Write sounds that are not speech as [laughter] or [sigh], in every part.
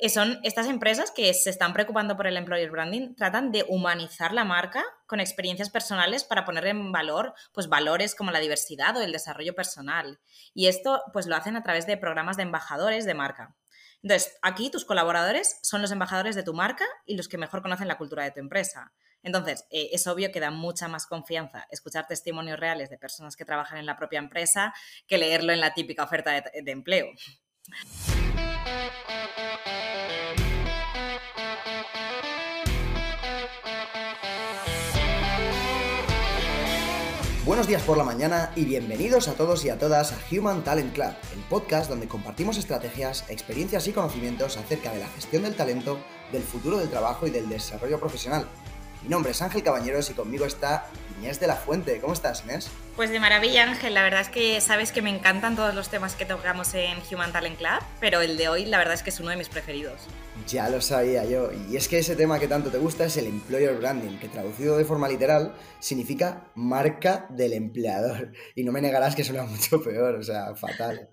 eh, son estas empresas que se están preocupando por el employer branding, tratan de humanizar la marca con experiencias personales para poner en valor pues, valores como la diversidad o el desarrollo personal. Y esto pues, lo hacen a través de programas de embajadores de marca. Entonces, aquí tus colaboradores son los embajadores de tu marca y los que mejor conocen la cultura de tu empresa. Entonces, eh, es obvio que da mucha más confianza escuchar testimonios reales de personas que trabajan en la propia empresa que leerlo en la típica oferta de empleo. Buenos días por la mañana y bienvenidos a todos y a todas a Human Talent Club, el podcast donde compartimos estrategias, experiencias y conocimientos acerca de la gestión del talento, del futuro del trabajo y del desarrollo profesional. Mi nombre es Ángel Cabañeros y conmigo está Inés de la Fuente. ¿Cómo estás, Inés? Pues de maravilla, Ángel. La verdad es que sabes que me encantan todos los temas que tocamos en Human Talent Club, pero el de hoy la verdad es que es uno de mis preferidos. Ya lo sabía yo. Y es que ese tema que tanto te gusta es el employer branding, que traducido de forma literal significa marca del empleador. Y no me negarás que suena [laughs] mucho peor, o sea, fatal.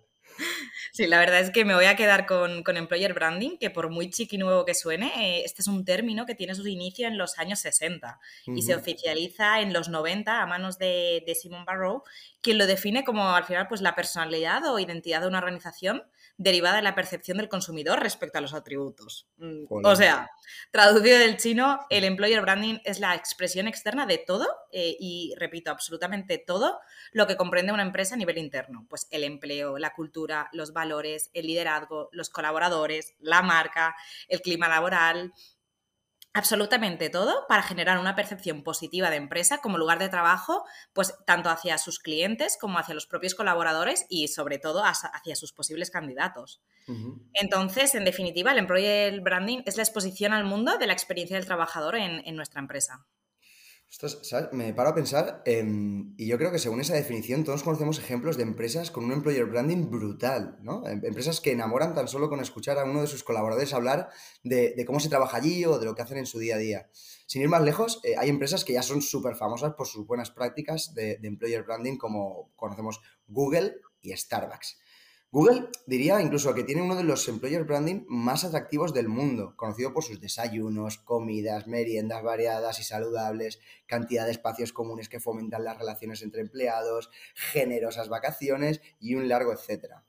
Sí, la verdad es que me voy a quedar con, Employer Branding, que por muy chiqui nuevo que suene, eh, este es un término que tiene su inicio en los años 60 y se oficializa en los 90 a manos de, de Simon Barrow, quien lo define como al final pues la personalidad o identidad de una organización derivada de la percepción del consumidor respecto a los atributos. Mm, o sea, traducido del chino, el employer branding es la expresión externa de todo eh, y, repito, absolutamente todo lo que comprende una empresa a nivel interno. Pues el empleo, la cultura, los valores, el liderazgo, los colaboradores, la marca, el clima laboral, absolutamente todo para generar una percepción positiva de empresa como lugar de trabajo, pues tanto hacia sus clientes como hacia los propios colaboradores y sobre todo hacia sus posibles candidatos. Entonces, en definitiva, el employer branding es la exposición al mundo de la experiencia del trabajador en nuestra empresa. Me paro a pensar, y yo creo que según esa definición todos conocemos ejemplos de empresas con un employer branding brutal, ¿no? Em, empresas que enamoran tan solo con escuchar a uno de sus colaboradores hablar de, cómo se trabaja allí o de lo que hacen en su día a día. Sin ir más lejos, eh, hay empresas que ya son súper famosas por sus buenas prácticas de, de employer branding, como conocemos Google y Starbucks. Google diría incluso que tiene uno de los employer branding más atractivos del mundo, conocido por sus desayunos, comidas, meriendas variadas y saludables, cantidad de espacios comunes que fomentan las relaciones entre empleados, generosas vacaciones y un largo etcétera.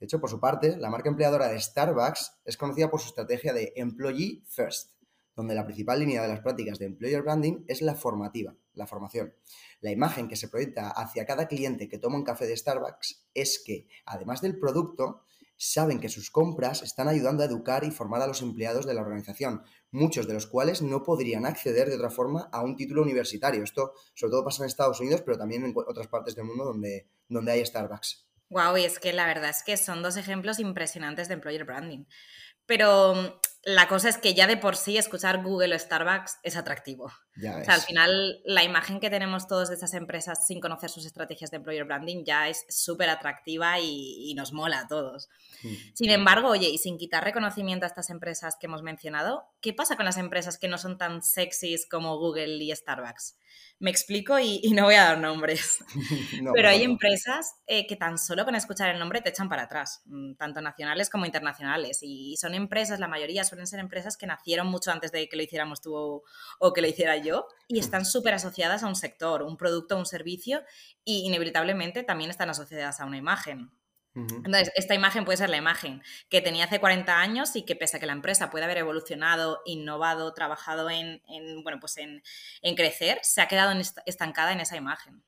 De hecho, por su parte, la marca empleadora de Starbucks es conocida por su estrategia de Employee First, donde la principal línea de las prácticas de employer branding es la formativa, la formación. La imagen que se proyecta hacia cada cliente que toma un café de Starbucks es que, además del producto, saben que sus compras están ayudando a educar y formar a los empleados de la organización, muchos de los cuales no podrían acceder de otra forma a un título universitario. Esto sobre todo pasa en Estados Unidos, pero también en otras partes del mundo donde, donde hay Starbucks. Wow, y es que la verdad es que son dos ejemplos impresionantes de employer branding. Pero la cosa es que ya de por sí escuchar Google o Starbucks es atractivo. o sea, al final la imagen que tenemos todos de estas empresas sin conocer sus estrategias de employer branding ya es súper atractiva y, nos mola a todos. Mm. Sin embargo, oye, y sin quitar reconocimiento a estas empresas que hemos mencionado, ¿qué pasa con las empresas que no son tan sexys como Google y Starbucks? Me explico y, no voy a dar nombres. [laughs] Pero hay empresas eh, que tan solo con escuchar el nombre te echan para atrás, mm, tanto nacionales como internacionales. Y son empresas, la mayoría suelen ser empresas que nacieron mucho antes de que lo hiciéramos tú o, que lo hiciera yo y están [laughs] súper asociadas a un sector, un producto, un servicio y inevitablemente también están asociadas a una imagen. Entonces, esta imagen puede ser la imagen que tenía hace 40 años y que pese a que la empresa puede haber evolucionado, innovado, trabajado en, bueno, pues en, crecer, se ha quedado estancada en esa imagen.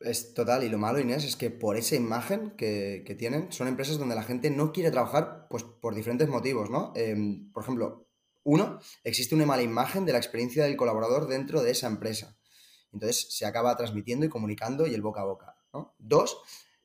Es total, y lo malo, Inés, es que por esa imagen que, tienen, son empresas donde la gente no quiere trabajar pues, por diferentes motivos, ¿no? Em, por ejemplo, uno, existe una mala imagen de la experiencia del colaborador dentro de esa empresa. Entonces se acaba transmitiendo y comunicando y el boca a boca. ¿no? Dos,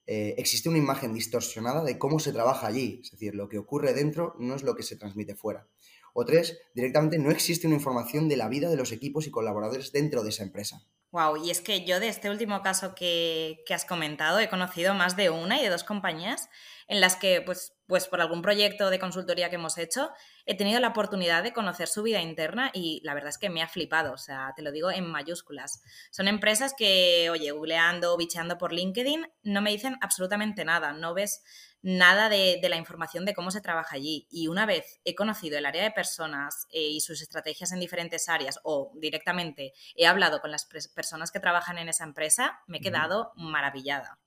eh, existe una imagen distorsionada de cómo se trabaja allí, es decir, lo que ocurre dentro no es lo que se transmite fuera. O tres, directamente no existe una información de la vida de los equipos y colaboradores dentro de esa empresa. Wow, y es que yo de este último caso que, que has comentado he conocido más de una y de dos compañías en las que, pues, pues por algún proyecto de consultoría que hemos hecho, he tenido la oportunidad de conocer su vida interna y la verdad es que me ha flipado, o sea, te lo digo en mayúsculas. Son empresas que, oye, googleando o bicheando por LinkedIn, no me dicen absolutamente nada, no ves nada de, la información de cómo se trabaja allí. Y una vez he conocido el área de personas eh, y sus estrategias en diferentes áreas o directamente he hablado con las personas que trabajan en esa empresa, me he quedado maravillada.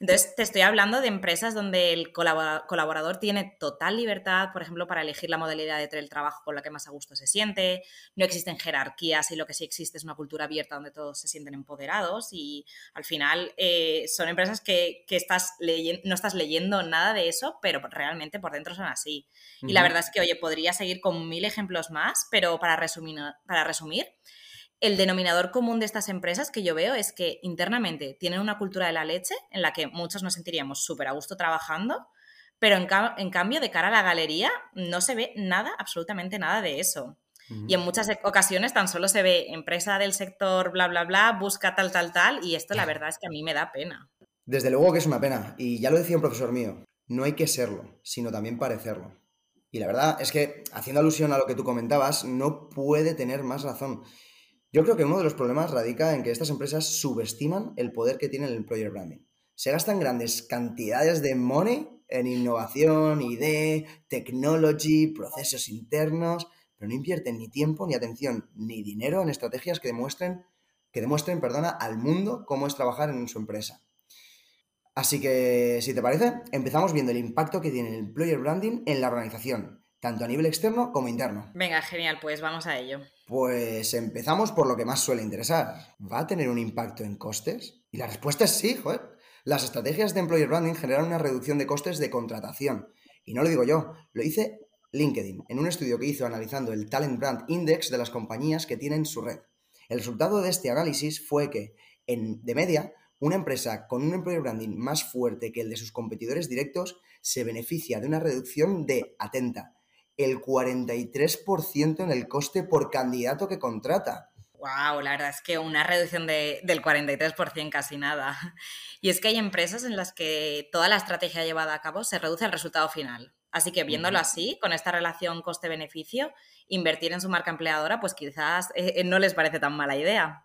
Entonces, te estoy hablando de empresas donde el colaborador tiene total libertad, por ejemplo, para elegir la modalidad de trabajo con la que más a gusto se siente, no existen jerarquías y lo que sí existe es una cultura abierta donde todos se sienten empoderados y al final eh, son empresas que, estás no estás leyendo nada de eso, pero realmente por dentro son así. Y la verdad es que, oye, podría seguir con mil ejemplos más, pero para resumir, para resumir el denominador común de estas empresas que yo veo es que internamente tienen una cultura de la leche en la que muchos nos sentiríamos súper a gusto trabajando, pero en, cambio de cara a la galería no se ve nada, absolutamente nada de eso. Y en muchas ocasiones tan solo se ve empresa del sector bla, bla, bla, busca tal, tal, tal, y esto la verdad es que a mí me da pena. Desde luego que es una pena, y ya lo decía un profesor mío, no hay que serlo, sino también parecerlo. Y la verdad es que, haciendo alusión a lo que tú comentabas, no puede tener más razón. Yo creo que uno de los problemas radica en que estas empresas subestiman el poder que tiene el employer branding. Se gastan grandes cantidades de money en innovación, ID, technology, procesos internos, pero no invierten ni tiempo, ni atención, ni dinero en estrategias que demuestren, que demuestren perdona, al mundo cómo es trabajar en su empresa. Así que, si te parece, empezamos viendo el impacto que tiene el employer branding en la organización, tanto a nivel externo como interno. Venga, genial, pues vamos a ello. Pues empezamos por lo que más suele interesar. ¿Va a tener un impacto en costes? Y la respuesta es sí, joder. Las estrategias de employer branding generan una reducción de costes de contratación. Y no lo digo yo, lo hice LinkedIn en un estudio que hizo analizando el Talent Brand Index de las compañías que tienen su red. El resultado de este análisis fue que, en, de media, una empresa con un employer branding más fuerte que el de sus competidores directos se beneficia de una reducción de, atenta, el 43% en el coste por candidato que contrata. Wow, la verdad es que una reducción del 43% casi nada. Y es que hay empresas en las que toda la estrategia llevada a cabo se reduce al resultado final. Así que viéndolo así, con esta relación coste-beneficio, invertir en su marca empleadora, pues quizás eh, eh, no les parece tan mala idea.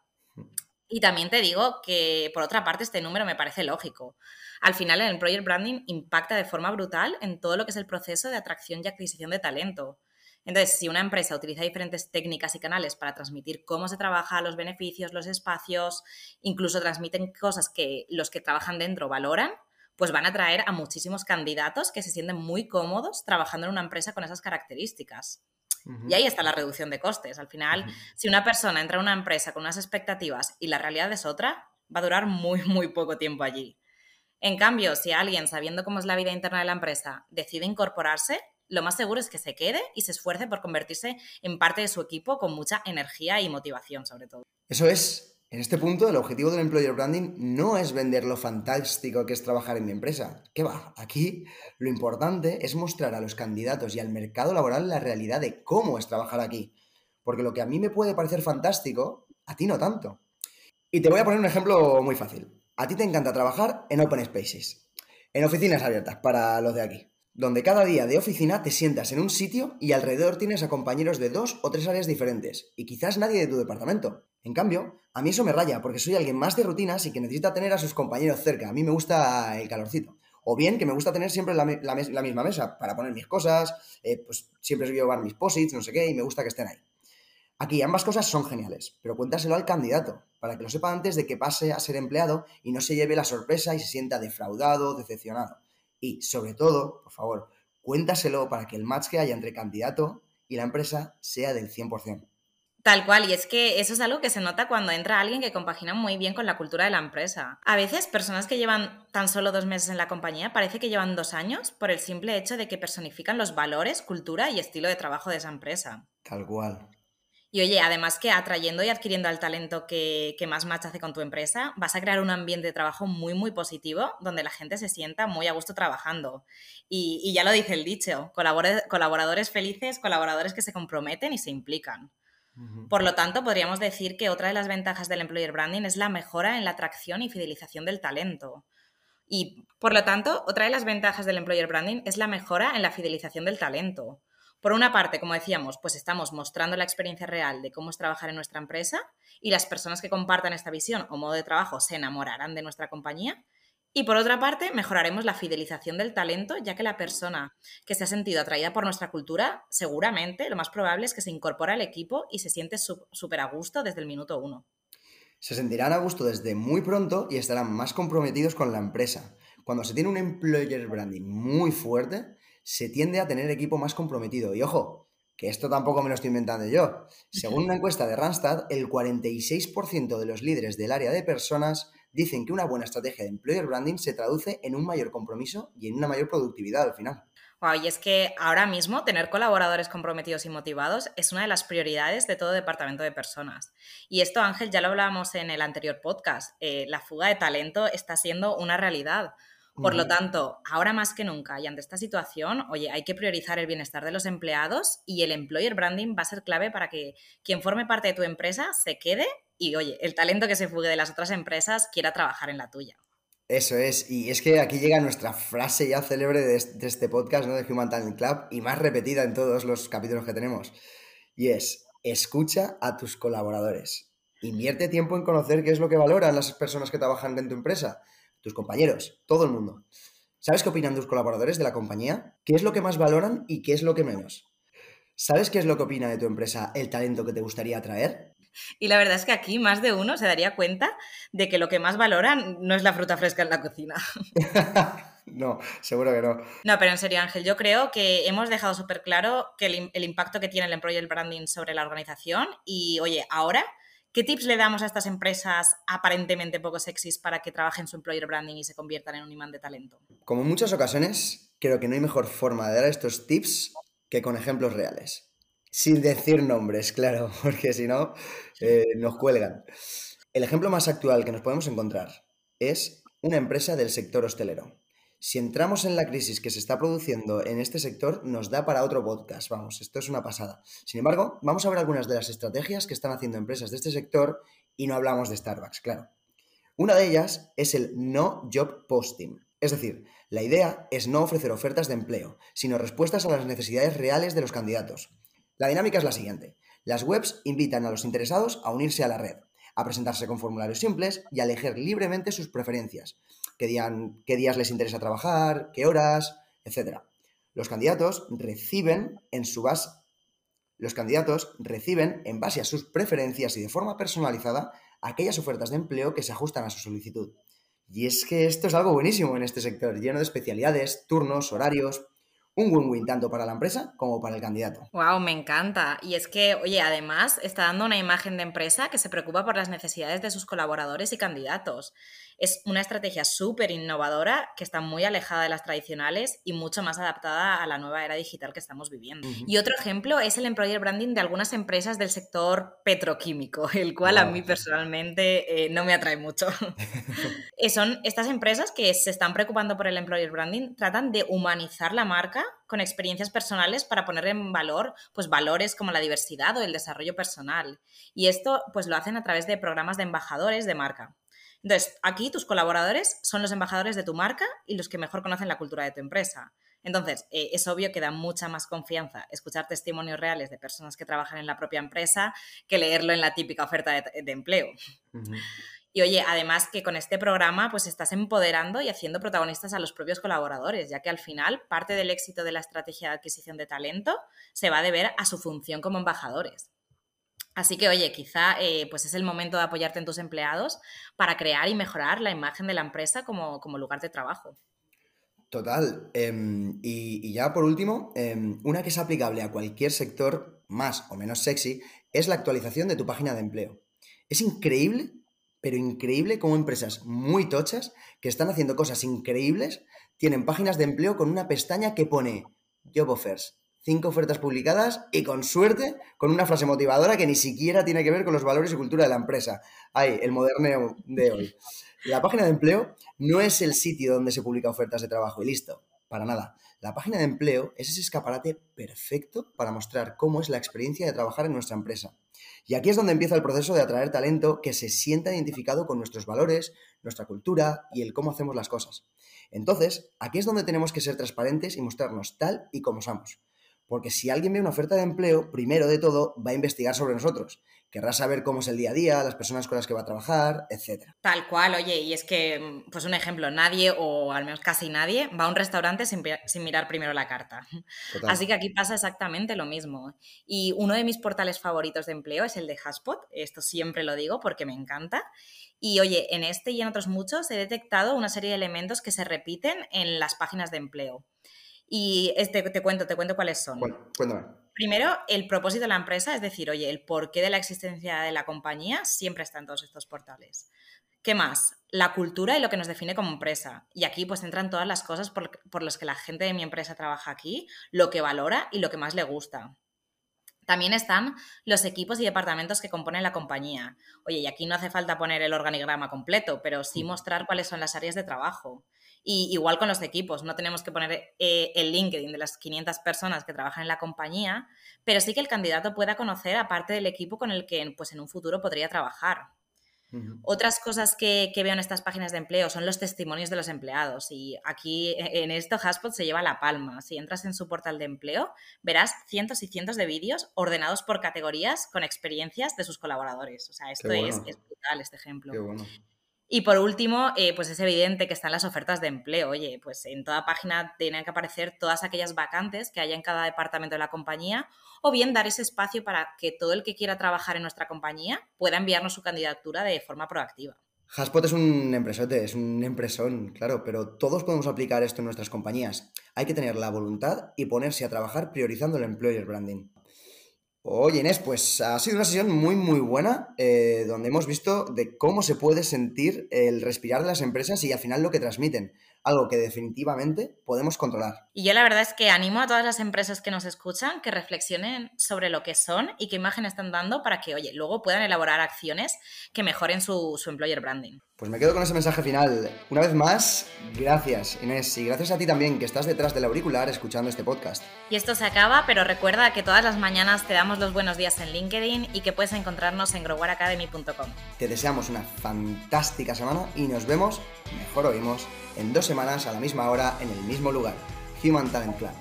Y también te digo que, por otra parte, este número me parece lógico. Al final, el employer branding impacta de forma brutal en todo lo que es el proceso de atracción y adquisición de talento. Entonces, si una empresa utiliza diferentes técnicas y canales para transmitir cómo se trabaja, los beneficios, los espacios, incluso transmiten cosas que los que trabajan dentro valoran, pues van a atraer a muchísimos candidatos que se sienten muy cómodos trabajando en una empresa con esas características. Y ahí está la reducción de costes. Al final, si una persona entra a una empresa con unas expectativas y la realidad es otra, va a durar muy, [laughs] muy poco tiempo allí. En cambio, si alguien, sabiendo cómo es la vida interna de la empresa, decide incorporarse, lo más seguro es que se quede y se esfuerce por convertirse en parte de su equipo con mucha energía y motivación, sobre todo. Eso es. En este punto, el objetivo del employer branding no es vender lo fantástico que es trabajar en mi empresa. ¿Qué va? Aquí lo importante es mostrar a los candidatos y al mercado laboral la realidad de cómo es trabajar aquí. Porque lo que a mí me puede parecer fantástico, a ti no tanto. Y te voy a poner un ejemplo muy fácil. A ti te encanta trabajar en open spaces, en oficinas abiertas para los de aquí, donde cada día de oficina te sientas en un sitio y alrededor tienes a compañeros de dos o tres áreas diferentes y quizás nadie de tu departamento. En cambio, a mí eso me raya porque soy alguien más de rutinas y que necesita tener a sus compañeros cerca. A mí me gusta el calorcito. O bien que me gusta tener siempre la, misma mesa para poner mis cosas, eh, pues siempre llevar mis posits, no sé qué, y me gusta que estén ahí. Aquí ambas cosas son geniales, pero cuéntaselo al candidato, para que lo sepa antes de que pase a ser empleado y no se lleve la sorpresa y se sienta defraudado, decepcionado. Y, sobre todo, por favor, cuéntaselo para que el match que haya entre candidato y la empresa sea del 100%. Tal cual, y es que eso es algo que se nota cuando entra alguien que compagina muy bien con la cultura de la empresa. A veces, personas que llevan tan solo dos meses en la compañía parece que llevan dos años por el simple hecho de que personifican los valores, cultura y estilo de trabajo de esa empresa. Tal cual. Y oye, además que atrayendo y adquiriendo al talento que, más match hace con tu empresa, vas a crear un ambiente de trabajo muy, muy positivo donde la gente se sienta muy a gusto trabajando. Y, ya lo dice el dicho, colaboradores felices, colaboradores que se comprometen y se implican. Por lo tanto, podríamos decir que otra de las ventajas del employer branding es la mejora en la atracción y fidelización del talento. Y, por lo tanto, otra de las ventajas del employer branding es la mejora en la fidelización del talento. Por una parte, como decíamos, pues estamos mostrando la experiencia real de cómo es trabajar en nuestra empresa y las personas que compartan esta visión o modo de trabajo se enamorarán de nuestra compañía. Y por otra parte, mejoraremos la fidelización del talento, ya que la persona que se ha sentido atraída por nuestra cultura, seguramente lo más probable es que se incorpore al equipo y se siente súper a gusto desde el minuto uno. Se sentirán a gusto desde muy pronto y estarán más comprometidos con la empresa. Cuando se tiene un employer branding muy fuerte, se tiende a tener equipo más comprometido. Y ojo, que esto tampoco me lo estoy inventando yo. Según una encuesta de Randstad, el 46% de los líderes del área de personas dicen que una buena estrategia de employer branding se traduce en un mayor compromiso y en una mayor productividad al final. y es que ahora mismo tener colaboradores comprometidos y motivados es una de las prioridades de todo departamento de personas. Y esto, Ángel, ya lo hablábamos en el anterior podcast. Eh, la fuga de talento está siendo una realidad. Por lo tanto, ahora más que nunca y ante esta situación, oye, hay que priorizar el bienestar de los empleados y el employer branding va a ser clave para que quien forme parte de tu empresa se quede y, oye, el talento que se fugue de las otras empresas quiera trabajar en la tuya. Eso es, y es que aquí llega nuestra frase ya célebre de, este podcast, ¿no? De Human Talent Club, y más repetida en todos los capítulos que tenemos. Y es, escucha a tus colaboradores. Invierte tiempo en conocer qué es lo que valoran las personas que trabajan en tu empresa, tus compañeros, todo el mundo. ¿Sabes qué opinan tus colaboradores de la compañía? ¿Qué es lo que más valoran y qué es lo que menos? ¿Sabes qué es lo que opina de tu empresa el talento que te gustaría atraer? Y la verdad es que aquí más de uno se daría cuenta de que lo que más valoran no es la fruta fresca en la cocina. [laughs] no, seguro que no. No, pero en serio, Ángel, yo creo que hemos dejado súper claro que el, impacto que tiene el employer branding sobre la organización y, oye, ahora, ¿qué tips le damos a estas empresas aparentemente poco sexys para que trabajen su employer branding y se conviertan en un imán de talento? Como en muchas ocasiones, creo que no hay mejor forma de dar estos tips que con ejemplos reales. Sin decir nombres, claro, [laughs] porque si no, eh, nos cuelgan. El ejemplo más actual que nos podemos encontrar es una empresa del sector hostelero. Si entramos en la crisis que se está produciendo en este sector, nos da para otro podcast. Vamos, esto es una pasada. Sin embargo, vamos a ver algunas de las estrategias que están haciendo empresas de este sector y no hablamos de Starbucks, claro. Una de ellas es el no job posting. Es decir, la idea es no ofrecer ofertas de empleo, sino respuestas a las necesidades reales de los candidatos. La dinámica es la siguiente. Las webs invitan a los interesados a unirse a la red, a presentarse con formularios simples y a elegir libremente sus preferencias, qué, días les interesa trabajar, qué horas, etc. Los candidatos reciben en su base los candidatos reciben, en base a sus preferencias y de forma personalizada, aquellas ofertas de empleo que se ajustan a su solicitud. Y es que esto es algo buenísimo en este sector, lleno de especialidades, turnos, horarios, un win-win tanto para la empresa como para el candidato. Wow, me encanta. Y es que, oye, además está dando una imagen de empresa que se preocupa por las necesidades de sus colaboradores y candidatos. Es una estrategia súper innovadora que está muy alejada de las tradicionales y mucho más adaptada a la nueva era digital que estamos viviendo. Y otro ejemplo es el employer branding de algunas empresas del sector petroquímico, [laughs] el cual a mí personalmente eh, no me atrae mucho. [laughs] Eh, son estas empresas que se están preocupando por el employer branding, tratan de humanizar la marca con experiencias personales para poner en valor pues valores como la diversidad o el desarrollo personal. Y esto pues lo hacen a través de programas de embajadores de marca. Entonces, aquí tus colaboradores son los embajadores de tu marca y los que mejor conocen la cultura de tu empresa. Entonces, eh, es obvio que da mucha más confianza escuchar testimonios reales de personas que trabajan en la propia empresa que leerlo en la típica oferta de, empleo. Y oye, además que con este programa pues estás empoderando y haciendo protagonistas a los propios colaboradores, ya que al final parte del éxito de la estrategia de adquisición de talento se va a deber a su función como embajadores. Así que, oye, quizá eh, pues es el momento de apoyarte en tus empleados para crear y mejorar la imagen de la empresa como, lugar de trabajo. Total. Em, y, ya por último, em, una que es aplicable a cualquier sector más o menos sexy es la actualización de tu página de empleo. Es increíble, pero increíble cómo empresas muy tochas que están haciendo cosas increíbles tienen páginas de empleo con una pestaña que pone Job Offers, cinco ofertas publicadas y con suerte con una frase motivadora que ni siquiera tiene que ver con los valores y cultura de la empresa. Ay, el moderneo de hoy. La página de empleo no es el sitio donde se publica ofertas de trabajo y listo, para nada. La página de empleo es ese escaparate perfecto para mostrar cómo es la experiencia de trabajar en nuestra empresa. Y aquí es donde empieza el proceso de atraer talento que se sienta identificado con nuestros valores, nuestra cultura y el cómo hacemos las cosas. Entonces, aquí es donde tenemos que ser transparentes y mostrarnos tal y como somos Porque si alguien ve una oferta de empleo, primero de todo va a investigar sobre nosotros. Querrá saber cómo es el día a día, las personas con las que va a trabajar, etc. Tal cual, oye, y es que, pues un ejemplo, nadie, o al menos casi nadie, va a un restaurante sin, mirar primero la carta. Así que aquí pasa exactamente lo mismo. Y uno de mis portales favoritos de empleo es el de Haspot, esto siempre lo digo porque me encanta. Y oye, en este y en otros muchos he detectado una serie de elementos que se repiten en las páginas de empleo. Y este, te cuento, te cuento cuáles son. cuéntame. Primero, el propósito de la empresa, es decir, oye, el porqué de la existencia de la compañía siempre está en todos estos portales. ¿Qué más? La cultura y lo que nos define como empresa. Y aquí pues entran todas las cosas por, por las que la gente de mi empresa trabaja aquí, lo que valora y lo que más le gusta. También están los equipos y departamentos que componen la compañía. Oye, y aquí no hace falta poner el organigrama completo, pero sí mm. mostrar cuáles son las áreas de trabajo. Y igual con los equipos, no tenemos que poner eh, el LinkedIn de las 500 personas que trabajan en la compañía, pero sí que el candidato pueda conocer a parte del equipo con el que pues, en un futuro podría trabajar. Otras cosas que, veo en estas páginas de empleo son los testimonios de los empleados y aquí e, en esto Haspot se lleva la palma. Si entras en su portal de empleo, verás cientos y cientos de vídeos ordenados por categorías con experiencias de sus colaboradores. O sea, esto es, brutal, este ejemplo. Y por último, eh, pues es evidente que están las ofertas de empleo. Oye, pues en toda página tienen que aparecer todas aquellas vacantes que haya en cada departamento de la compañía o bien dar ese espacio para que todo el que quiera trabajar en nuestra compañía pueda enviarnos su candidatura de forma proactiva. Haspot es un empresote, es un empresón, claro, pero todos podemos aplicar esto en nuestras compañías. Hay que tener la voluntad y ponerse a trabajar priorizando el employer branding. Oye Inés, pues ha sido una sesión muy muy buena eh, donde hemos visto de cómo se puede sentir el respirar de las empresas y al final lo que transmiten algo que definitivamente podemos controlar. Y yo la verdad es que animo a todas las empresas que nos escuchan que reflexionen sobre lo que son y qué imagen están dando para que, oye, luego puedan elaborar acciones que mejoren su, su employer branding. Pues me quedo con ese mensaje final. Una vez más, gracias Inés y gracias a ti también que estás detrás del auricular escuchando este podcast. Y esto se acaba, pero recuerda que todas las mañanas te damos los buenos días en LinkedIn y que puedes encontrarnos en growwaracademy.com. Te deseamos una fantástica semana y nos vemos, mejor oímos, en dos semanas a la misma hora en el mismo lugar. Human Talent Club.